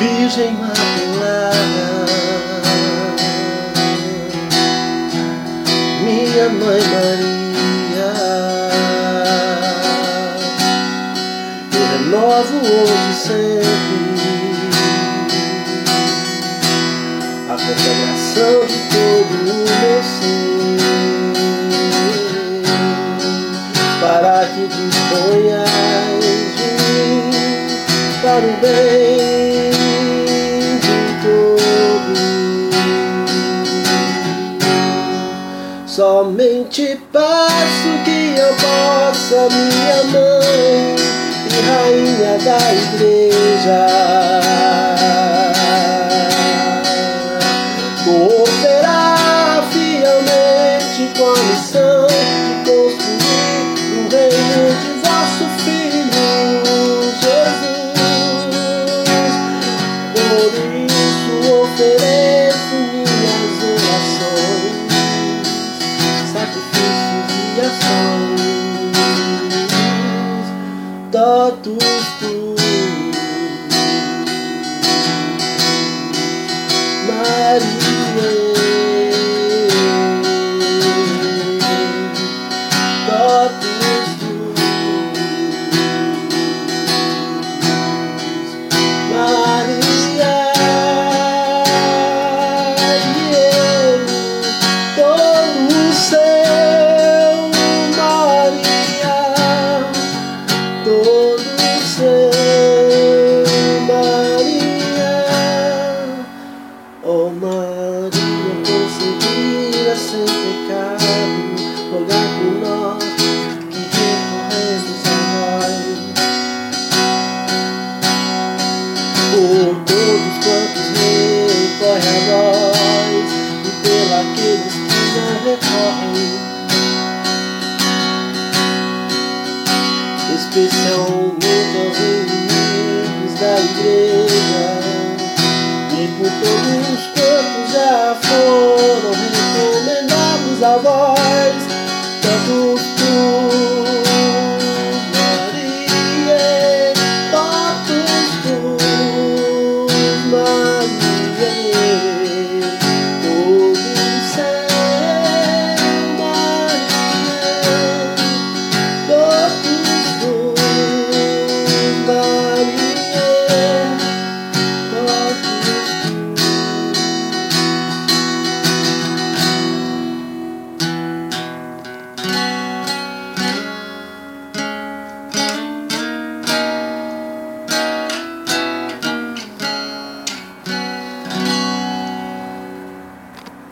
Virgem Imaculada, minha Mãe Maria, eu renovo hoje sempre a consagração de todo o meu ser para que disponhas de mim para o bem Somente peço que eu possa, minha mãe e rainha da igreja, todos tu, oh Maria concebida sem pecado, rogai por nós que recorremos a vós. por todos quantos recorrem a nós e por aqueles que não recorrem, especialmente aos inimigos da igreja e por todos quantos já foram recomendados a vós.